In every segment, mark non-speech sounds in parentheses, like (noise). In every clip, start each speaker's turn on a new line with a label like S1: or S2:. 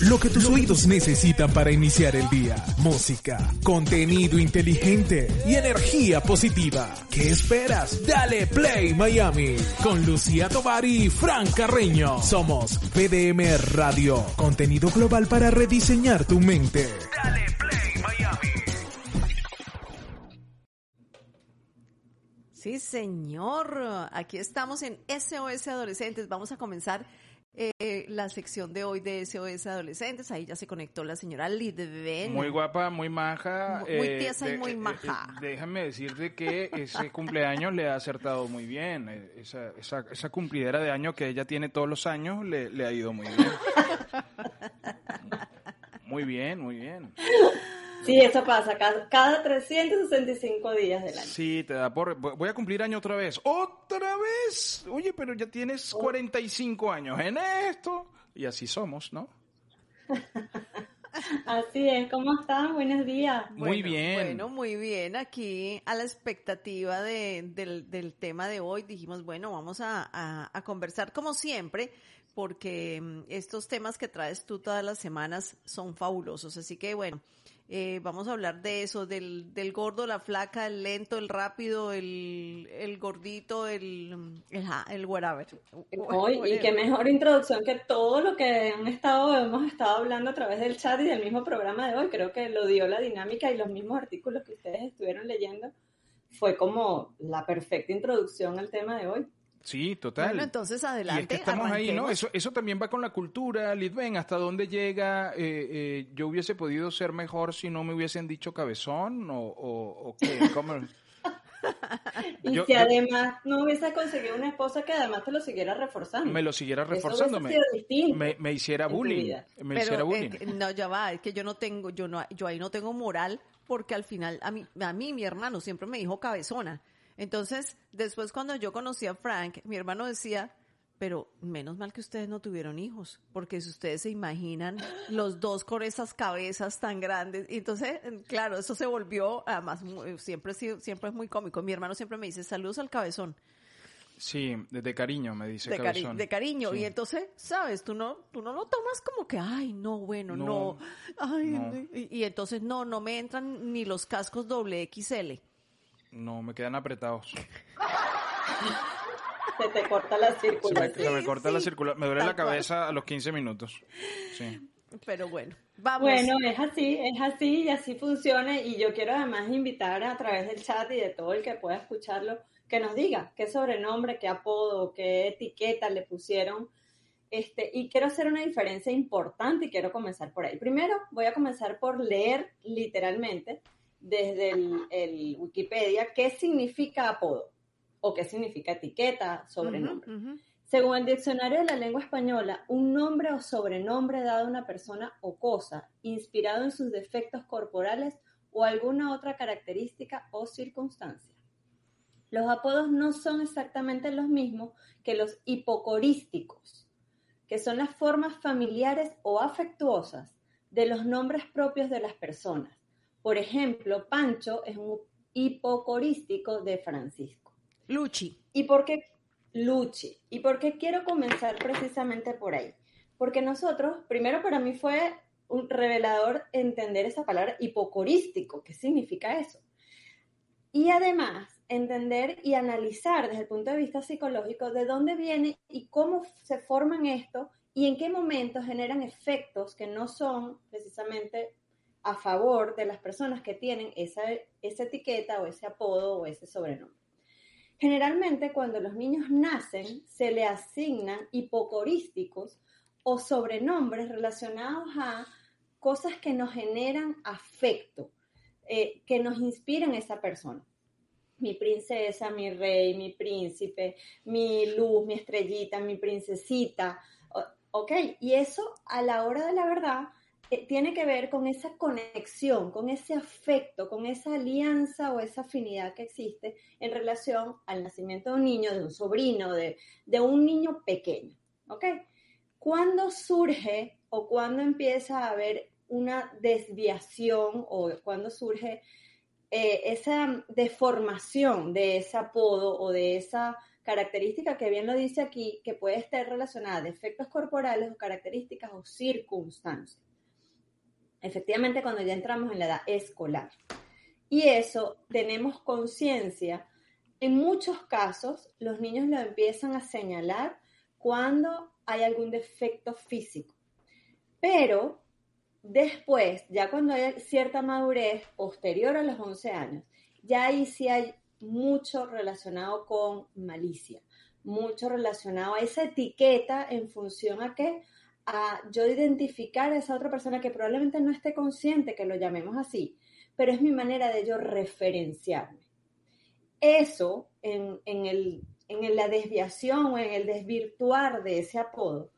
S1: Lo que tus oídos necesitan para iniciar el día. Música, contenido inteligente y energía positiva. ¿Qué esperas? Dale Play Miami con Lucía Tovar y Fran Carreño. Somos PDM Radio, contenido global para rediseñar tu mente. Dale Play Miami.
S2: Sí, señor. Aquí estamos en SOS Adolescentes. Vamos a comenzar eh, la sección de hoy de SOS Adolescentes. Ahí ya se conectó la señora Lidven.
S3: Muy guapa, muy maja.
S2: Muy, muy tiesa y muy
S3: eh,
S2: maja.
S3: Eh, déjame decirte que ese cumpleaños le ha acertado muy bien. Esa, esa, esa, cumplidera de año que ella tiene todos los años le, le ha ido muy bien. (laughs) muy bien, muy bien.
S4: Sí, eso pasa cada, cada 365 días del año.
S3: Sí, te da por... Voy a cumplir año otra vez. ¡Otra vez! Oye, pero ya tienes 45 años en esto. Y así somos, ¿no? (laughs)
S4: Así es, ¿cómo están? Buenos días.
S3: Muy bien.
S2: Bueno, muy bien. Aquí a la expectativa de, del, del, tema de hoy dijimos, bueno, vamos a, a, a conversar como siempre porque estos temas que traes tú todas las semanas son fabulosos. Así que bueno, eh, vamos a hablar de eso, del, del gordo, la flaca, el lento, el rápido, el, el gordito, el, el, el whatever.
S4: Hoy, y qué mejor introducción que todo lo que han estado, hemos estado hablando a través del chat y del mismo programa de hoy. Creo que lo dio la dinámica y los mismos artículos que ustedes estuvieron leyendo. Fue como la perfecta introducción al tema de hoy.
S3: Sí, total.
S2: Bueno, entonces adelante.
S3: Y es que estamos
S2: arranquemos.
S3: ahí, ¿no? Eso, eso también va con la cultura, Lidven, hasta dónde llega. Eh, eh, yo hubiese podido ser mejor si no me hubiesen dicho cabezón o, o, o qué. ¿Cómo? (laughs)
S4: y yo, si además yo, no hubiese conseguido una esposa que además te lo siguiera reforzando.
S3: Me lo siguiera reforzando, me, me, me, hiciera bullying. Me
S2: Pero,
S3: hiciera bullying.
S2: Eh, no, ya va, es que yo no tengo, yo no, yo ahí no tengo moral porque al final a mí, a mí mi hermano siempre me dijo cabezona. Entonces, después cuando yo conocí a Frank, mi hermano decía, pero menos mal que ustedes no tuvieron hijos, porque si ustedes se imaginan los dos con esas cabezas tan grandes, y entonces, claro, eso se volvió, además, siempre, siempre es muy cómico. Mi hermano siempre me dice, saludos al cabezón.
S3: Sí, de, de cariño, me dice
S2: de
S3: cabezón.
S2: Cari de cariño, sí. y entonces, sabes, tú no, tú no lo tomas como que, ay, no, bueno, no, no ay,
S3: no.
S2: Y, y entonces, no, no me entran ni los cascos doble XL.
S3: No, me quedan apretados.
S4: Se te corta la circulación.
S3: Se me, se me corta sí, la circulación. Me duele la cabeza cual. a los 15 minutos. Sí.
S2: Pero bueno, vamos.
S4: Bueno, es así, es así y así funciona. Y yo quiero además invitar a través del chat y de todo el que pueda escucharlo, que nos diga qué sobrenombre, qué apodo, qué etiqueta le pusieron. Este, y quiero hacer una diferencia importante y quiero comenzar por ahí. Primero, voy a comenzar por leer literalmente desde el, el, Wikipedia qué significa apodo o qué significa etiqueta, sobrenombre. Uh -huh, uh -huh. Según el diccionario de la lengua española, un nombre o sobrenombre dado a una persona o cosa, inspirado en sus defectos corporales o alguna otra característica o circunstancia. Los apodos no son exactamente los mismos que los hipocorísticos, que son las formas familiares o afectuosas de los nombres propios de las personas. Por ejemplo, Pancho es un hipocorístico de Francisco.
S2: Luchi.
S4: ¿Y por qué Luchi? ¿Y por qué quiero comenzar precisamente por ahí? Porque nosotros, primero para mí fue un revelador entender esa palabra hipocorístico, ¿qué significa eso? Y además, entender y analizar desde el punto de vista psicológico de dónde viene y cómo se forman esto y en qué momentos generan efectos que no son precisamente a favor de las personas que tienen esa, esa etiqueta o ese apodo o ese sobrenombre. Generalmente cuando los niños nacen se le asignan hipocorísticos o sobrenombres relacionados a cosas que nos generan afecto, eh, que nos inspiran a esa persona. Mi princesa, mi rey, mi príncipe, mi luz, mi estrellita, mi princesita. Ok, y eso a la hora de la verdad tiene que ver con esa conexión, con ese afecto, con esa alianza o esa afinidad que existe en relación al nacimiento de un niño, de un sobrino, de, de un niño pequeño. ¿Ok? ¿Cuándo surge o cuándo empieza a haber una desviación o cuándo surge eh, esa deformación de ese apodo o de esa característica que bien lo dice aquí, que puede estar relacionada a defectos corporales o características o circunstancias. Efectivamente, cuando ya entramos en la edad escolar. Y eso tenemos conciencia. En muchos casos, los niños lo empiezan a señalar cuando hay algún defecto físico. Pero después, ya cuando hay cierta madurez posterior a los 11 años, ya ahí sí hay mucho relacionado con malicia, mucho relacionado a esa etiqueta en función a que a yo identificar a esa otra persona que probablemente no esté consciente que lo llamemos así, pero es mi manera de yo referenciarme. Eso en, el, en la desviación o en el desvirtuar de ese apodo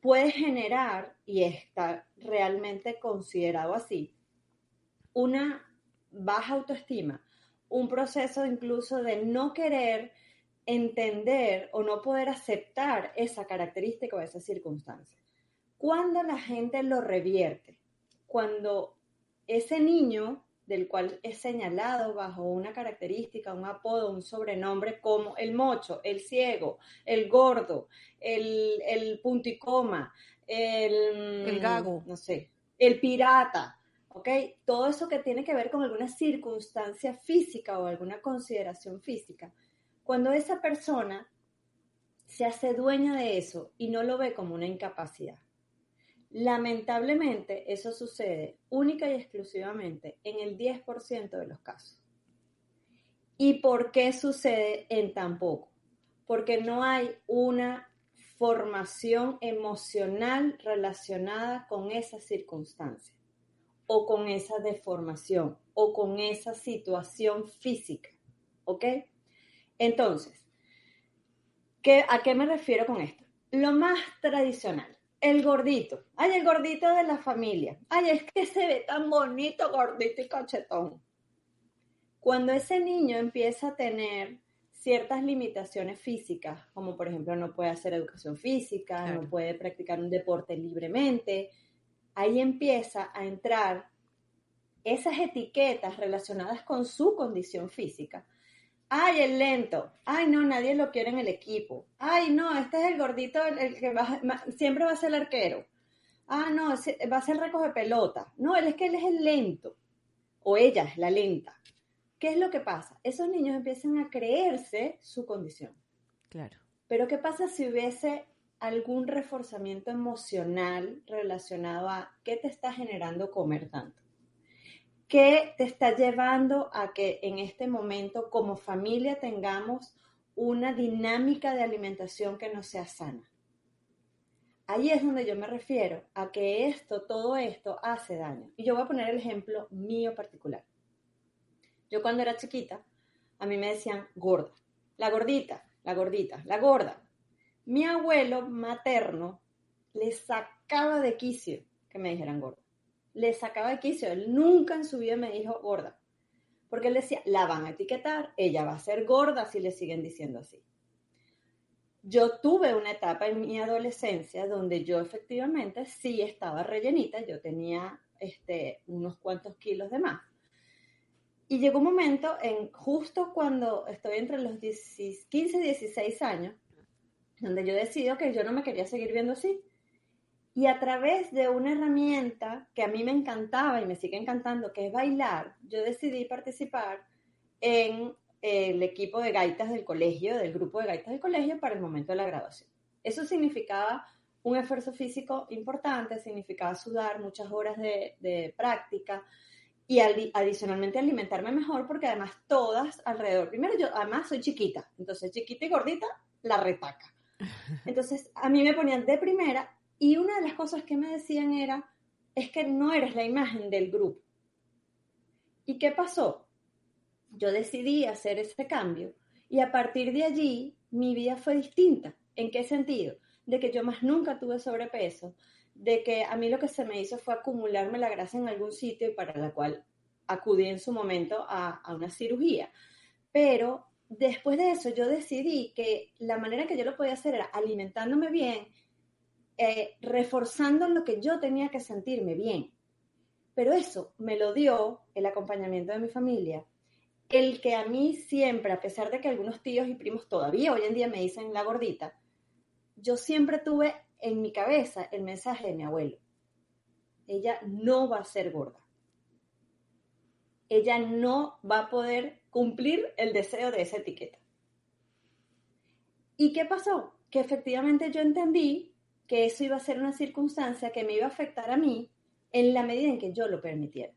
S4: puede generar, y está realmente considerado así, una baja autoestima, un proceso incluso de no querer entender o no poder aceptar esa característica o esa circunstancia. Cuando la gente lo revierte, cuando ese niño del cual es señalado bajo una característica, un apodo, un sobrenombre como el mocho, el ciego, el gordo, el, el punticoma, el,
S2: el gago,
S4: no sé, el pirata, ¿ok? Todo eso que tiene que ver con alguna circunstancia física o alguna consideración física. Cuando esa persona se hace dueña de eso y no lo ve como una incapacidad, Lamentablemente, eso sucede única y exclusivamente en el 10% de los casos. ¿Y por qué sucede en tan poco? Porque no hay una formación emocional relacionada con esa circunstancia o con esa deformación o con esa situación física. ¿Ok? Entonces, ¿qué, ¿a qué me refiero con esto? Lo más tradicional el gordito. Ay, el gordito de la familia. Ay, es que se ve tan bonito, gordito y cachetón. Cuando ese niño empieza a tener ciertas limitaciones físicas, como por ejemplo no puede hacer educación física, no puede practicar un deporte libremente, ahí empieza a entrar esas etiquetas relacionadas con su condición física Ay, el lento. Ay, no, nadie lo quiere en el equipo. Ay, no, este es el gordito, el, que siempre va a ser el arquero. Ah, no, va a ser el recoge pelota. No, él es que él es el lento. O ella es la lenta. ¿Qué es lo que pasa? Esos niños empiezan a creerse su condición.
S2: Claro.
S4: Pero ¿qué pasa si hubiese algún reforzamiento emocional relacionado a qué te está generando comer tanto? ¿Qué te está llevando a que en este momento como familia tengamos una dinámica de alimentación que no sea sana? Ahí es donde yo me refiero a que esto, todo esto hace daño. Y yo voy a poner el ejemplo mío particular. Yo cuando era chiquita, a mí me decían gorda, la gordita, la gordita, la gorda. Mi abuelo materno le sacaba de quicio que me dijeran gorda le sacaba de quicio. Él nunca en su vida me dijo gorda. Porque él decía, la van a etiquetar, ella va a ser gorda si le siguen diciendo así. Yo tuve una etapa en mi adolescencia donde yo efectivamente sí estaba rellenita, yo tenía este, unos cuantos kilos de más. Y llegó un momento, en, justo cuando estoy entre los 15 y 16 años, donde yo decido que yo no me quería seguir viendo así. Y a través de una herramienta que a mí me encantaba y me sigue encantando, que es bailar, yo decidí participar en el equipo de gaitas del colegio, del grupo de gaitas del colegio para el momento de la graduación. Eso significaba un esfuerzo físico importante, significaba sudar muchas horas de, práctica y adicionalmente alimentarme mejor porque además todas alrededor, primero yo además soy chiquita, entonces chiquita y gordita, la retaca. (laughs) Entonces a mí me ponían de primera y una de las cosas que me decían era, es que no eres la imagen del grupo. ¿Y qué pasó? Yo decidí hacer ese cambio y a partir de allí mi vida fue distinta. ¿En qué sentido? De que yo más nunca tuve sobrepeso, de que a mí lo que se me hizo fue acumularme la grasa en algún sitio y para la cual acudí en su momento a, a una cirugía. Pero después de eso yo decidí que la manera que yo lo podía hacer era alimentándome bien, eh, reforzando lo que yo tenía que sentirme bien. Pero eso me lo dio el acompañamiento de mi familia el que a mí siempre, a pesar de que algunos tíos y primos todavía hoy en día me dicen la gordita, yo siempre tuve en mi cabeza el mensaje de mi abuelo. Ella no va a ser gorda. Ella no va a poder cumplir el deseo de esa etiqueta. ¿Y qué pasó? Que efectivamente yo entendí que eso iba a ser una circunstancia que me iba a afectar a mí en la medida en que yo lo permitiera.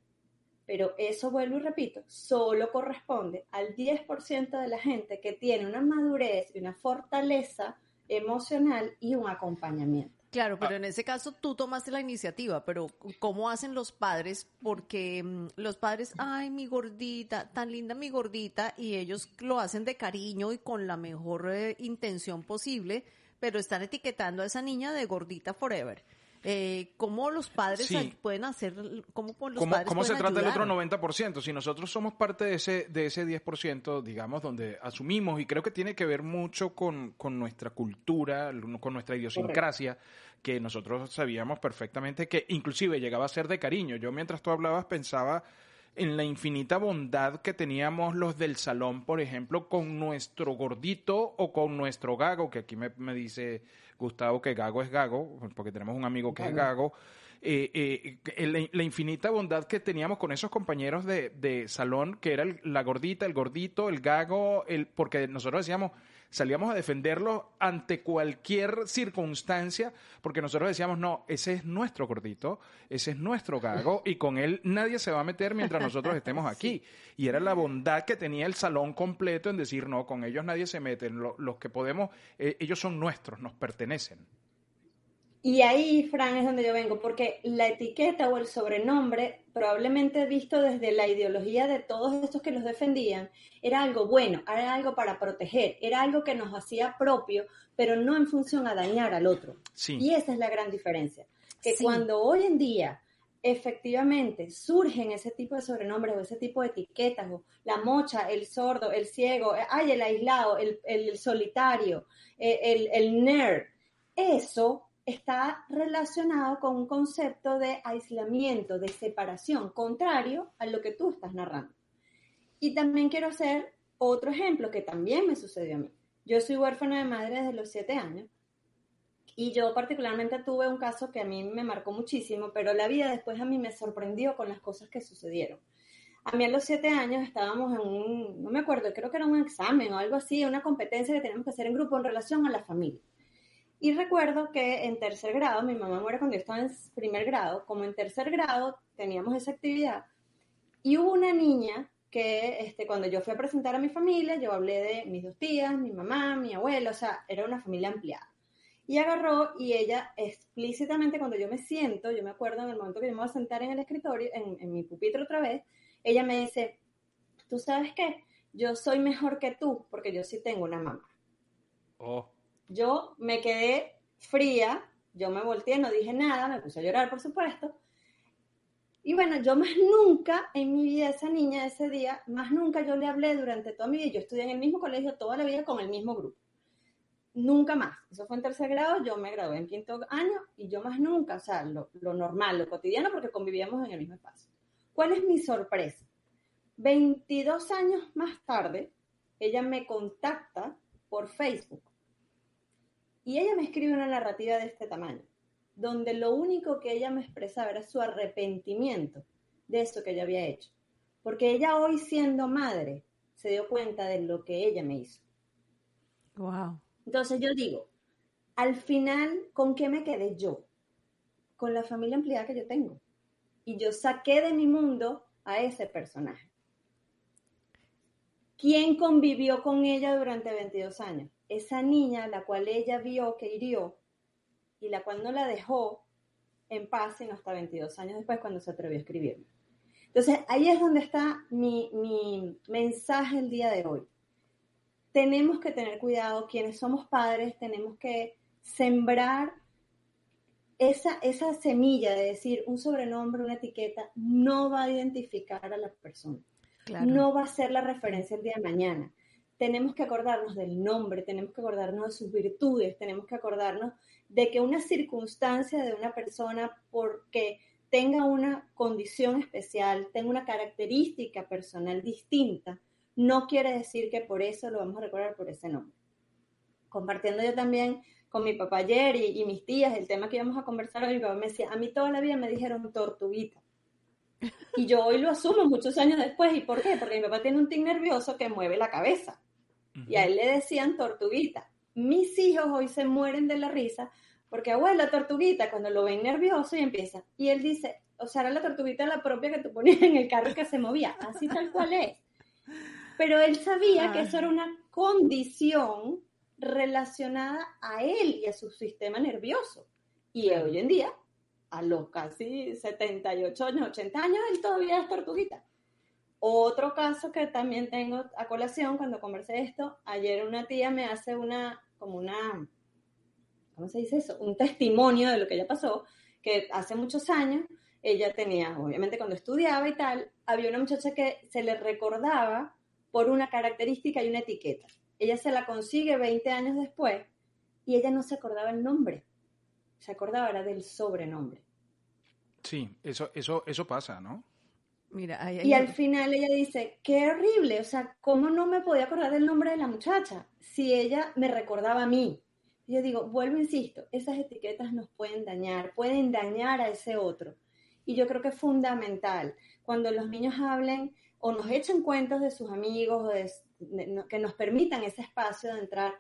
S4: Pero eso, vuelvo y repito, solo corresponde al 10% de la gente que tiene una madurez y una fortaleza emocional y un acompañamiento.
S2: Claro, pero en ese caso tú tomaste la iniciativa, pero ¿cómo hacen los padres? Porque mm, los padres, ay, mi gordita, tan linda mi gordita, y ellos lo hacen de cariño y con la mejor eh, intención posible, pero están etiquetando a esa niña de gordita forever. Eh, ¿Cómo los padres pueden hacer, cómo los
S3: ¿Cómo,
S2: padres
S3: ¿Cómo se trata
S2: el
S3: otro 90%? Si nosotros somos parte de ese, de ese 10%, digamos, donde asumimos, y creo que tiene que ver mucho con, con nuestra cultura, con nuestra idiosincrasia, que nosotros sabíamos perfectamente que inclusive llegaba a ser de cariño. Yo mientras tú hablabas pensaba en la infinita bondad que teníamos los del salón, por ejemplo, con nuestro gordito o con nuestro gago, que aquí me, me dice Gustavo que gago es gago, porque tenemos un amigo que es gago. Eh, eh, la, infinita bondad que teníamos con esos compañeros de, de salón, que era la gordita, el gordito, el gago, el, porque nosotros decíamos, salíamos a defenderlo ante cualquier circunstancia, porque nosotros decíamos, no, ese es nuestro gordito, ese es nuestro gago, y con él nadie se va a meter mientras nosotros estemos (laughs) aquí. Y era la bondad que tenía el salón completo en decir, no, con ellos nadie se mete, los que podemos, eh, ellos son nuestros, nos pertenecen.
S4: Y ahí, Fran, es donde yo vengo, porque la etiqueta o el sobrenombre, probablemente visto desde la ideología de todos estos que los defendían, era algo bueno, era algo para proteger, era algo que nos hacía propio, pero no en función a dañar al otro. Y esa es la gran diferencia. Que cuando hoy en día efectivamente surgen ese tipo de sobrenombres o ese tipo de etiquetas, o la mocha, el sordo, el ciego, ay, el aislado, el, solitario, eh, el, el nerd, eso está relacionado con un concepto de aislamiento, de separación, contrario a lo que tú estás narrando. Y también quiero hacer otro ejemplo que también me sucedió a mí. Yo soy huérfana de madre desde los siete años y yo particularmente tuve un caso que a mí me marcó muchísimo, pero la vida después a mí me sorprendió con las cosas que sucedieron. A mí a los siete años estábamos en un, no me acuerdo, creo que era un examen o algo así, una competencia que teníamos que hacer en grupo en relación a la familia. Y recuerdo que en tercer grado, mi mamá muere cuando yo estaba en primer grado, como en tercer grado teníamos esa actividad, y hubo una niña que este, cuando yo fui a presentar a mi familia, yo hablé de mis dos tías, mi mamá, mi abuelo, o sea, era una familia ampliada. Y agarró y ella explícitamente cuando yo me siento, yo me acuerdo en el momento que yo me voy a sentar en el escritorio, en, en mi pupitre otra vez, ella me dice, ¿tú sabes qué? Yo soy mejor que tú porque yo sí tengo una mamá. Oh. Yo me quedé fría, yo me volteé, no dije nada, me puse a llorar, por supuesto. Y bueno, yo más nunca en mi vida, esa niña ese día, más nunca yo le hablé durante toda mi vida. Yo estudié en el mismo colegio toda la vida con el mismo grupo. Nunca más. Eso fue en tercer grado, yo me gradué en quinto año y yo más nunca, o sea, lo, lo normal, lo cotidiano, porque convivíamos en el mismo espacio. ¿Cuál es mi sorpresa? 22 años más tarde, ella me contacta por Facebook y ella me escribe una narrativa de este tamaño, donde lo único que ella me expresaba era su arrepentimiento de eso que ella había hecho. Porque ella hoy siendo madre se dio cuenta de lo que ella me hizo.
S2: Wow.
S4: Entonces yo digo, al final, ¿con qué me quedé yo? Con la familia ampliada que yo tengo. Y yo saqué de mi mundo a ese personaje. ¿Quién convivió con ella durante 22 años? Esa niña la cual ella vio que hirió y la cual no la dejó en paz sino hasta 22 años después cuando se atrevió a escribirme. Entonces, ahí es donde está mi, mi mensaje el día de hoy. Tenemos que tener cuidado, quienes somos padres, tenemos que sembrar esa, esa semilla de decir un sobrenombre, una etiqueta, no va a identificar a la persona. No va a ser la referencia el día de mañana tenemos que acordarnos del nombre, tenemos que acordarnos de sus virtudes, tenemos que acordarnos de que una circunstancia de una persona, porque tenga una condición especial, tenga una característica personal distinta, no quiere decir que por eso lo vamos a recordar por ese nombre. Compartiendo yo también con mi papá ayer y, mis tías el tema que íbamos a conversar mi papá me decía, a mí toda la vida me dijeron tortuguita. Y yo hoy lo asumo muchos años después. ¿Y por qué? Porque mi papá tiene un tic nervioso que mueve la cabeza. Y a él le decían tortuguita. Mis hijos hoy se mueren de la risa porque abuela tortuguita cuando lo ven nervioso y empieza. Y él dice, o sea, era la tortuguita la propia que tú ponías en el carro que se movía. Así tal cual es. Pero él sabía que eso era una condición relacionada a él y a su sistema nervioso. Y hoy en día, a los casi 78 años, 80 años, él todavía es tortuguita. Otro caso que también tengo a colación cuando conversé esto, ayer una tía me hace una, como una, ¿cómo se dice eso? Un testimonio de lo que ella pasó, que hace muchos años ella tenía, obviamente cuando estudiaba y tal, había una muchacha que se le recordaba por una característica y una etiqueta. Ella se la consigue 20 años después y ella no se acordaba el nombre, se acordaba era del sobrenombre.
S3: Sí, eso, eso, eso pasa, ¿no?
S4: Mira, y al final ella dice, qué horrible, o sea, ¿cómo no me podía acordar del nombre de la muchacha si ella me recordaba a mí? Y yo digo, vuelvo, insisto, esas etiquetas nos pueden dañar, pueden dañar a ese otro. Y yo creo que es fundamental cuando los niños hablen o nos echen cuentos de sus amigos, o de, que nos permitan ese espacio de entrar.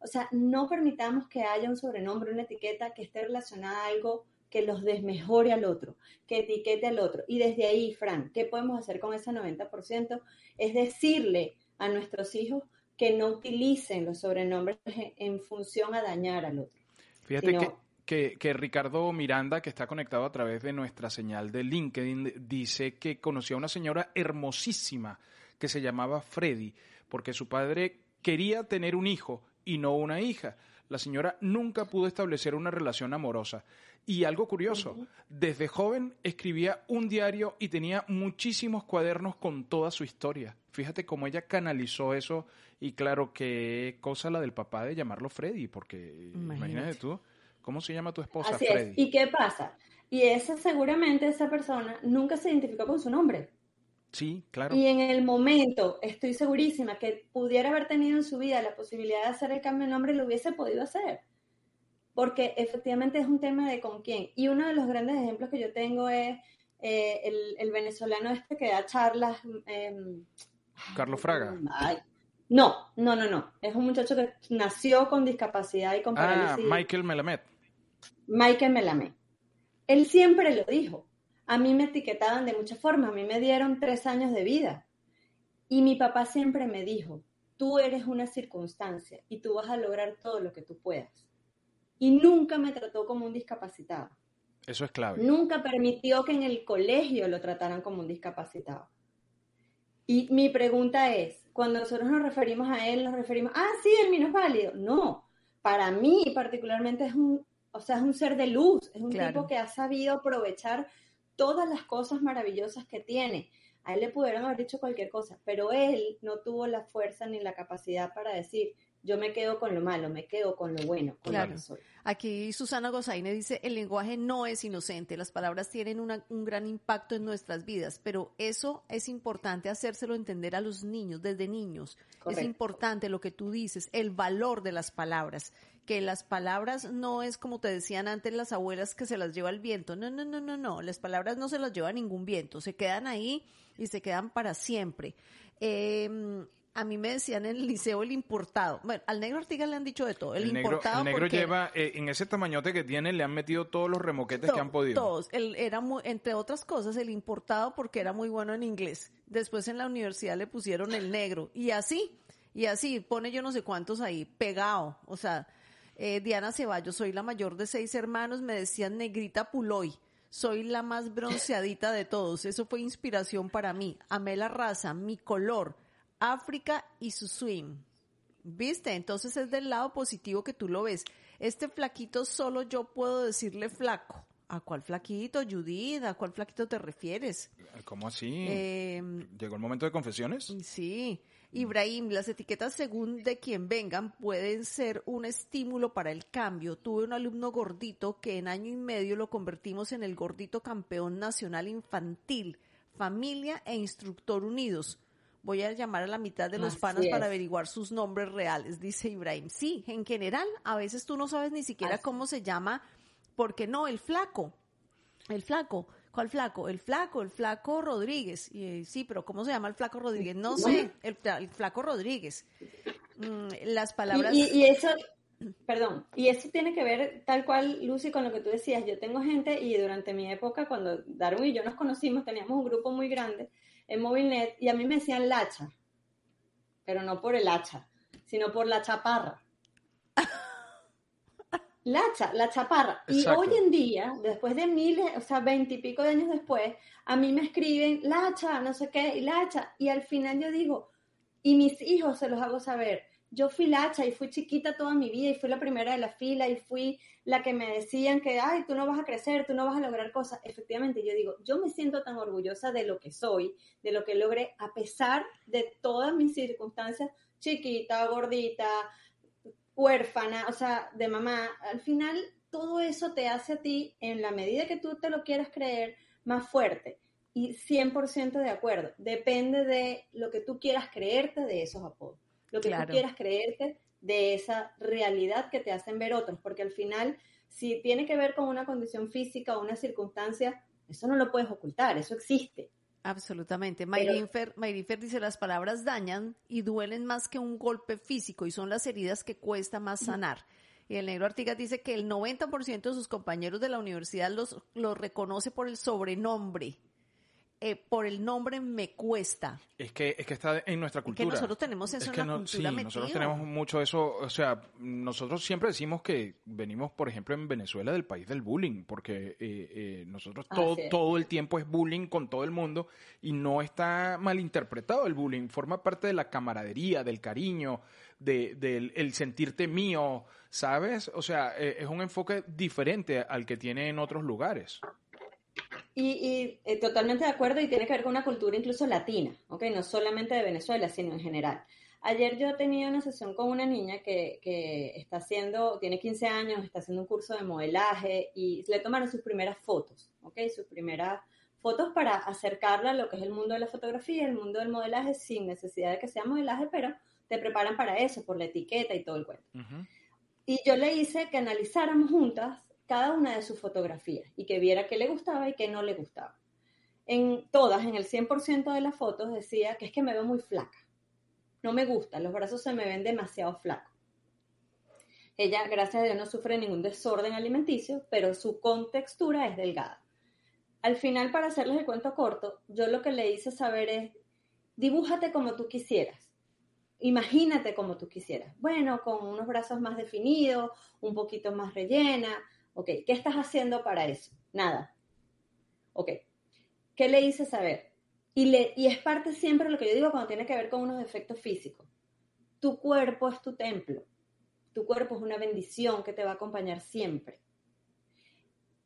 S4: O sea, no permitamos que haya un sobrenombre, una etiqueta que esté relacionada a algo que los desmejore al otro, que etiquete al otro. Y desde ahí, Fran, ¿qué podemos hacer con ese 90%? Es decirle a nuestros hijos que no utilicen los sobrenombres en función a dañar al otro.
S3: Fíjate que, que, Ricardo Miranda, que está conectado a través de nuestra señal de LinkedIn, dice que conoció a una señora hermosísima que se llamaba Freddy porque su padre quería tener un hijo y no una hija. La señora nunca pudo establecer una relación amorosa. Y algo curioso, desde joven escribía un diario y tenía muchísimos cuadernos con toda su historia. Fíjate cómo ella canalizó eso y claro, qué cosa la del papá de llamarlo Freddy, porque imagínate, tú, ¿cómo se llama tu esposa Freddy?
S4: ¿Y qué pasa? Y esa seguramente esa persona nunca se identificó con su nombre.
S3: Sí, claro.
S4: Y en el momento, estoy segurísima que pudiera haber tenido en su vida la posibilidad de hacer el cambio de nombre, lo hubiese podido hacer. Porque efectivamente es un tema de con quién. Y uno de los grandes ejemplos que yo tengo es eh, el, venezolano este que da charlas. Em,
S3: Carlos Fraga.
S4: no, no, no, no. Es un muchacho que nació con discapacidad y con ah, parálisis.
S3: Ah, Michael Melamed.
S4: Michael Melamed. Él siempre lo dijo a mí me etiquetaban de muchas formas, a mí me dieron tres años de vida. Y mi papá siempre me dijo, tú eres una circunstancia y tú vas a lograr todo lo que tú puedas. Y nunca me trató como un discapacitado.
S3: Eso es clave.
S4: Nunca permitió que en el colegio lo trataran como un discapacitado. Y mi pregunta es, cuando nosotros nos referimos a él, nos referimos, ah, sí, el mío es válido. No, para mí particularmente es un, o sea, es un ser de luz, es un tipo que ha sabido aprovechar todas las cosas maravillosas que tiene. A él le pudieron haber dicho cualquier cosa, pero él no tuvo la fuerza ni la capacidad para decir, yo me quedo con lo malo, me quedo con lo bueno, con lo que soy.
S2: Aquí Susana Gozaine dice, el lenguaje no es inocente, las palabras tienen un gran impacto en nuestras vidas, pero eso es importante hacérselo entender a los niños, desde niños. Es importante lo que tú dices, el valor de las palabras que las palabras no es como te decían antes las abuelas que se las lleva el viento. No, no, no, no, no. Las palabras no se las lleva ningún viento. Se quedan ahí y se quedan para siempre. Em, a mí me decían en el liceo el importado. Bueno, al negro Artigas le han dicho de todo. El, importado.
S3: El negro lleva, eh, en ese tamañote que tiene, le han metido todos los remoquetes que han podido.
S2: Todos. Él era muy, entre otras cosas, el importado porque era muy bueno en inglés. Después en la universidad le pusieron el negro. Y así, y así, pone yo no sé cuántos ahí, pegado. O sea, eh, Diana Ceballos, soy la mayor de seis hermanos, me decían negrita Puloy. Soy la más bronceadita de todos. Eso fue inspiración para mí. Amé la raza, mi color, África y su swing. ¿Viste? Entonces es del lado positivo que tú lo ves. Este flaquito solo yo puedo decirle flaco. ¿A cuál flaquito, Judith? ¿A cuál flaquito te refieres?
S3: ¿Cómo así? Em, ¿Llegó el momento de confesiones?
S2: Sí. Ibrahim, las etiquetas según de quien vengan pueden ser un estímulo para el cambio. Tuve un alumno gordito que en año y medio lo convertimos en el gordito campeón nacional infantil, familia e instructor unidos. Voy a llamar a la mitad de los
S4: Así
S2: panas para averiguar sus nombres reales, dice Ibrahim. Sí, en general, a veces tú no sabes ni siquiera
S4: Así.
S2: cómo se llama, porque no, el flaco. El flaco. ¿Cuál flaco? El flaco, el flaco Rodríguez. Y, eh, sí, pero ¿cómo se llama el flaco Rodríguez? No sé, el, fla- el flaco Rodríguez. Mm, las palabras...
S4: Y, y- y eso, perdón, y eso tiene que ver tal cual, Lucy, con lo que tú decías. Yo tengo gente y durante mi época, cuando Darwin y yo nos conocimos, teníamos un grupo muy grande en Movilnet y a mí me decían Lacha, pero no por el hacha, sino por la chaparra. (laughs) Lacha, la chaparra. Y hoy en día, después de miles, o sea, veintipico de años después, a mí me escriben Lacha, no sé qué, y Lacha. Y al final yo digo, y mis hijos se los hago saber. Yo fui lacha y fui chiquita toda mi vida y fui la primera de la fila y fui la que me decían que, ay, tú no vas a crecer, tú no vas a lograr cosas. Efectivamente, yo digo, yo me siento tan orgullosa de lo que soy, de lo que logré, a pesar de todas mis circunstancias, chiquita, gordita, huérfana, o sea, de mamá. Al final, todo eso te hace a ti, en la medida que tú te lo quieras creer, más fuerte. Y 100% de acuerdo. Depende de lo que tú quieras creerte de esos apodos. Lo que
S2: Claro.
S4: tú quieras creerte de esa realidad que te hacen ver otros. Porque al final, si tiene que ver con una condición física o una circunstancia, eso no lo puedes ocultar, eso existe.
S2: Absolutamente. Mayrinfer, Mayrinfer dice, las palabras dañan y duelen más que un golpe físico y son las heridas que cuesta más sanar. Y el negro Artigas dice que el 90% de sus compañeros de la universidad los, los reconoce por el sobrenombre. Eh, por el nombre me cuesta.
S3: Es que, es que está en nuestra
S2: Que
S3: cultura.
S2: nosotros tenemos eso
S3: Es
S2: en
S3: que
S2: la
S3: no-
S2: cultura
S3: sí, nosotros tenemos mucho eso, o sea, nosotros siempre decimos que venimos, por ejemplo, en Venezuela del país del bullying, porque eh, eh, nosotros todo,
S4: Así es.
S3: todo el tiempo es bullying con todo el mundo y no está malinterpretado el bullying, forma parte de la camaradería, del cariño, de, del el sentirte mío, ¿sabes? O sea, eh, es un enfoque diferente al que tiene en otros lugares.
S4: Y, y, eh, totalmente de acuerdo y tiene que ver con una cultura incluso latina, ¿ok? No solamente de Venezuela, sino en general. Ayer yo tenía una sesión con una niña que, que está haciendo, tiene 15 años, está haciendo un curso de modelaje y le tomaron sus primeras fotos, ¿ok? Sus primeras fotos para acercarla a lo que es el mundo de la fotografía, el mundo del modelaje, sin necesidad de que sea modelaje, pero te preparan para eso, por la etiqueta y todo el cuento.
S3: Ujú.
S4: Y yo le hice que analizáramos juntas cada una de sus fotografías y que viera qué le gustaba y qué no le gustaba. En todas, en el 100% de las fotos decía que es que me veo muy flaca. No me gusta, los brazos se me ven demasiado flacos. Ella, gracias a Dios, no sufre ningún desorden alimenticio, pero su contextura es delgada. Al final, para hacerles el cuento corto, yo lo que le hice saber es, dibújate como tú quisieras imagínate como tú quisieras. Bueno, con unos brazos más definidos, un poquito más rellena. Ok, ¿qué estás haciendo para eso? Nada. Ok, ¿qué le hice saber? Y, le, y es parte siempre de lo que yo digo cuando tiene que ver con unos defectos físicos. Tu cuerpo es tu templo. Tu cuerpo es una bendición que te va a acompañar siempre.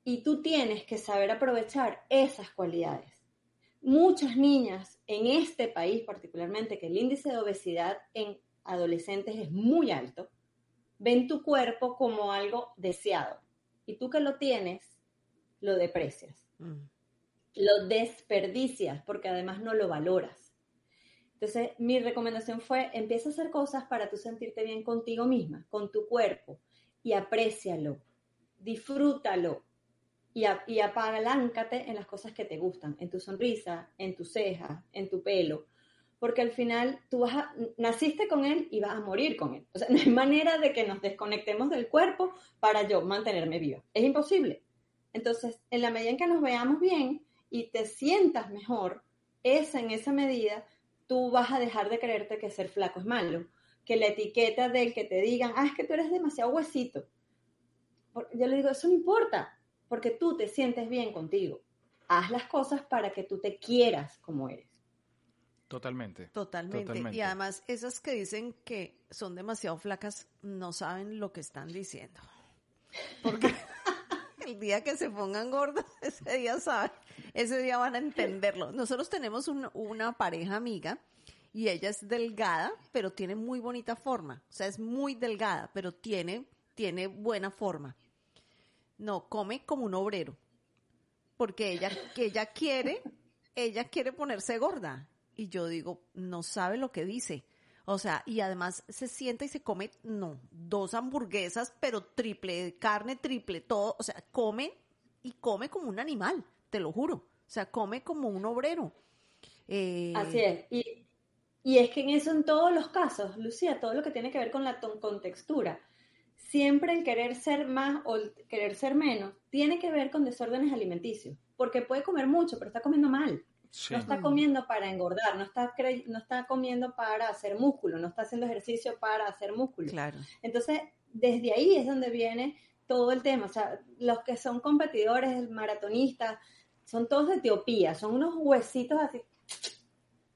S4: Y tú tienes que saber aprovechar esas cualidades muchas niñas en este país particularmente, que el índice de obesidad en adolescentes es muy alto, ven tu cuerpo como algo deseado. Y tú que lo tienes, lo deprecias,
S2: Mm.
S4: lo desperdicias porque además no lo valoras. Entonces, mi recomendación fue, empieza a hacer cosas para tú sentirte bien contigo misma, con tu cuerpo, y aprécialo, disfrútalo, y, a- y apaláncate en las cosas que te gustan, en tu sonrisa, en tus cejas, en tu pelo, porque al final tú vas a, naciste con él y vas a morir con él. O sea, (laughs) no hay manera de que nos desconectemos del cuerpo para yo mantenerme viva. Es imposible. Entonces, en la medida en que nos veamos bien y te sientas mejor, esa en esa medida, tú vas a dejar de creerte que ser flaco es malo, que la etiqueta del que te digan, ah, es que tú eres demasiado huesito. Yo le digo, eso no importa, porque tú te sientes bien contigo. Haz las cosas para que tú te quieras como eres.
S3: Totalmente.
S2: Totalmente.
S3: Totalmente.
S2: Y además, esas que dicen que son demasiado flacas no saben lo que están diciendo. Porque (laughs) el día que se pongan gordas, (laughs) ese día saben, ese día van a entenderlo. Nosotros tenemos un- una pareja amiga y ella es delgada, pero tiene muy bonita forma. O sea, es muy delgada, pero tiene, tiene buena forma. No, come como un obrero. Porque ella, que ella quiere, ella quiere ponerse gorda. Y yo digo, no sabe lo que dice. O sea, y además se sienta y se come, no, dos hamburguesas, pero triple carne, triple todo. O sea, come y come como un animal, te lo juro. O sea, come como un obrero.
S4: Eh, Así es. Y, y, es que en eso en todos los casos, Lucía, todo lo que tiene que ver con la con textura, siempre el querer ser más o el querer ser menos tiene que ver con desórdenes alimenticios. Porque puede comer mucho, pero está comiendo mal. No está comiendo para engordar, no está, no está comiendo para hacer músculo, no está haciendo ejercicio para hacer músculo.
S2: Claro.
S4: Entonces, desde ahí es donde viene todo el tema. O sea, los que son competidores, maratonistas, son todos de Etiopía, son unos huesitos así.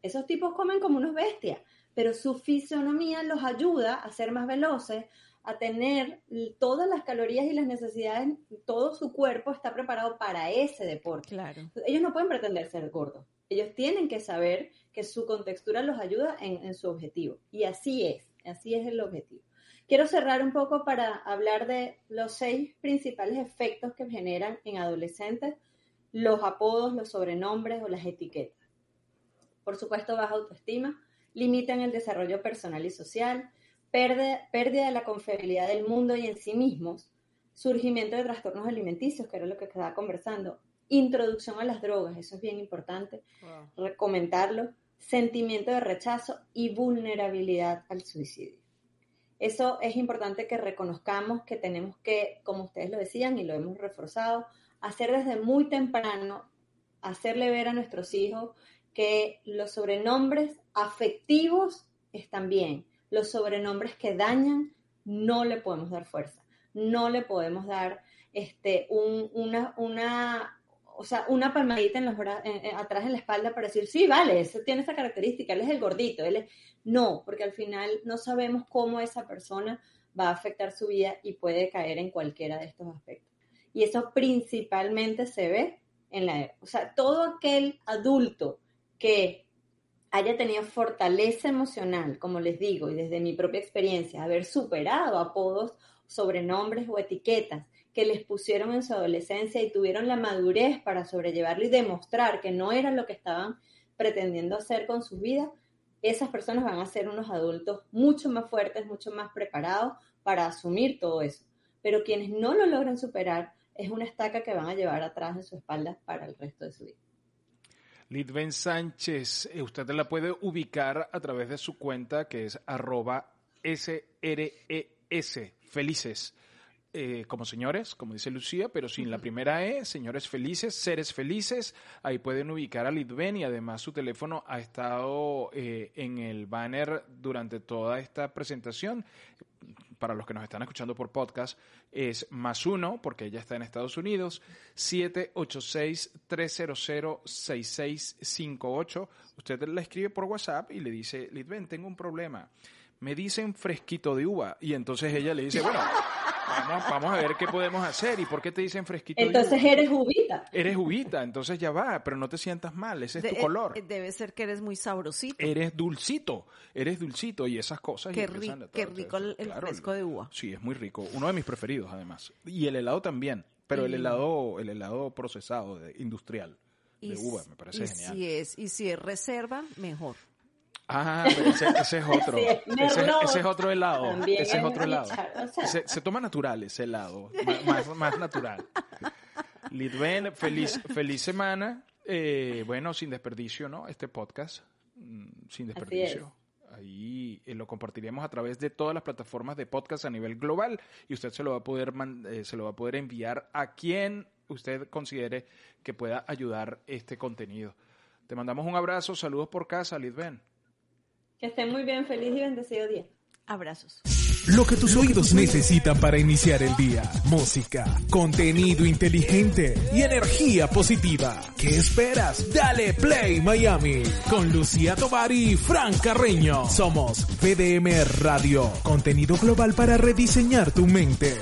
S4: Esos tipos comen como unos bestias, pero su fisionomía los ayuda a ser más veloces, a tener todas las calorías y las necesidades, todo su cuerpo está preparado para ese deporte.
S2: Claro.
S4: Ellos no pueden pretender ser gordos. Ellos tienen que saber que su contextura los ayuda en, en su objetivo. Y así es, así es el objetivo. Quiero cerrar un poco para hablar de los seis principales efectos que generan en adolescentes los apodos, los sobrenombres o las etiquetas. Por supuesto, baja autoestima, limitan el desarrollo personal y social, pérdida, de la confiabilidad del mundo y en sí mismos, surgimiento de trastornos alimenticios, que era lo que estaba conversando, introducción a las drogas, eso es bien importante, comentarlo, sentimiento de rechazo y vulnerabilidad al suicidio. Eso es importante que reconozcamos que tenemos que, como ustedes lo decían y lo hemos reforzado, hacer desde muy temprano, hacerle ver a nuestros hijos que los sobrenombres afectivos están bien, los sobrenombres que dañan, no le podemos dar fuerza, no le podemos dar este, una, una, o sea, una palmadita en los atrás en la espalda para decir, sí, vale, tiene esa característica, él es el gordito, él es... No, porque al final no sabemos cómo esa persona va a afectar su vida y puede caer en cualquiera de estos aspectos. Y eso principalmente se ve en la... O sea, todo aquel adulto que haya tenido fortaleza emocional, como les digo, y desde mi propia experiencia, haber superado apodos, sobrenombres o etiquetas que les pusieron en su adolescencia y tuvieron la madurez para sobrellevarlo y demostrar que no era lo que estaban pretendiendo hacer con sus vidas, esas personas van a ser unos adultos mucho más fuertes, mucho más preparados para asumir todo eso. Pero quienes no lo logran superar es una estaca que van a llevar atrás en su espalda para el resto de su vida.
S3: Lidven Sánchez, eh, usted la puede ubicar a través de su cuenta que es arroba SRES, felices. Eh, como señores, como dice Lucía, pero sin la primera E, señores felices, seres felices, ahí pueden ubicar a Lidven y además su teléfono ha estado eh, en el banner durante toda esta presentación para los que nos están escuchando por podcast, es más uno, porque ella está en Estados Unidos, 786-300-6658. Usted la escribe por WhatsApp y le dice, Lidven, tengo un problema. Me dicen fresquito de uva. Y entonces ella le dice, bueno, Vamos, a ver qué podemos hacer. ¿Y por qué te dicen fresquito?
S4: Entonces eres uvita.
S3: Eres uvita, entonces ya va, pero no te sientas mal, ese es tu color.
S2: Eh, debe ser que eres muy sabrosito.
S3: Eres dulcito, eres dulcito y esas cosas.
S2: Qué, rico el, fresco de uva.
S3: Sí, es muy rico. Uno de mis preferidos, además. Y el helado también, pero el helado el helado procesado, industrial, de uva, me parece genial.
S2: Si es, y si es reserva, mejor.
S3: Ah, ese, es (laughs) otro. ese, es otro helado. Ese es otro helado. se, toma natural ese helado. Más, natural. Lidven, feliz, feliz semana. Eh, bueno, sin desperdicio, ¿no? Este podcast. Mm, sin desperdicio. Ahí eh, lo compartiremos a través de todas las plataformas de podcast a nivel global y usted se lo va a poder eh, se lo va a poder enviar a quien usted considere que pueda ayudar este contenido. Te mandamos un abrazo, saludos por casa, Lidven.
S4: Que estén muy bien, feliz y bendecido día.
S2: Abrazos.
S1: Lo que tus oídos necesitan para iniciar el día. Música, contenido inteligente y energía positiva. ¿Qué esperas? Dale Play Miami con Lucía Tovar y Fran Carreño. Somos PDM Radio, contenido global para rediseñar tu mente.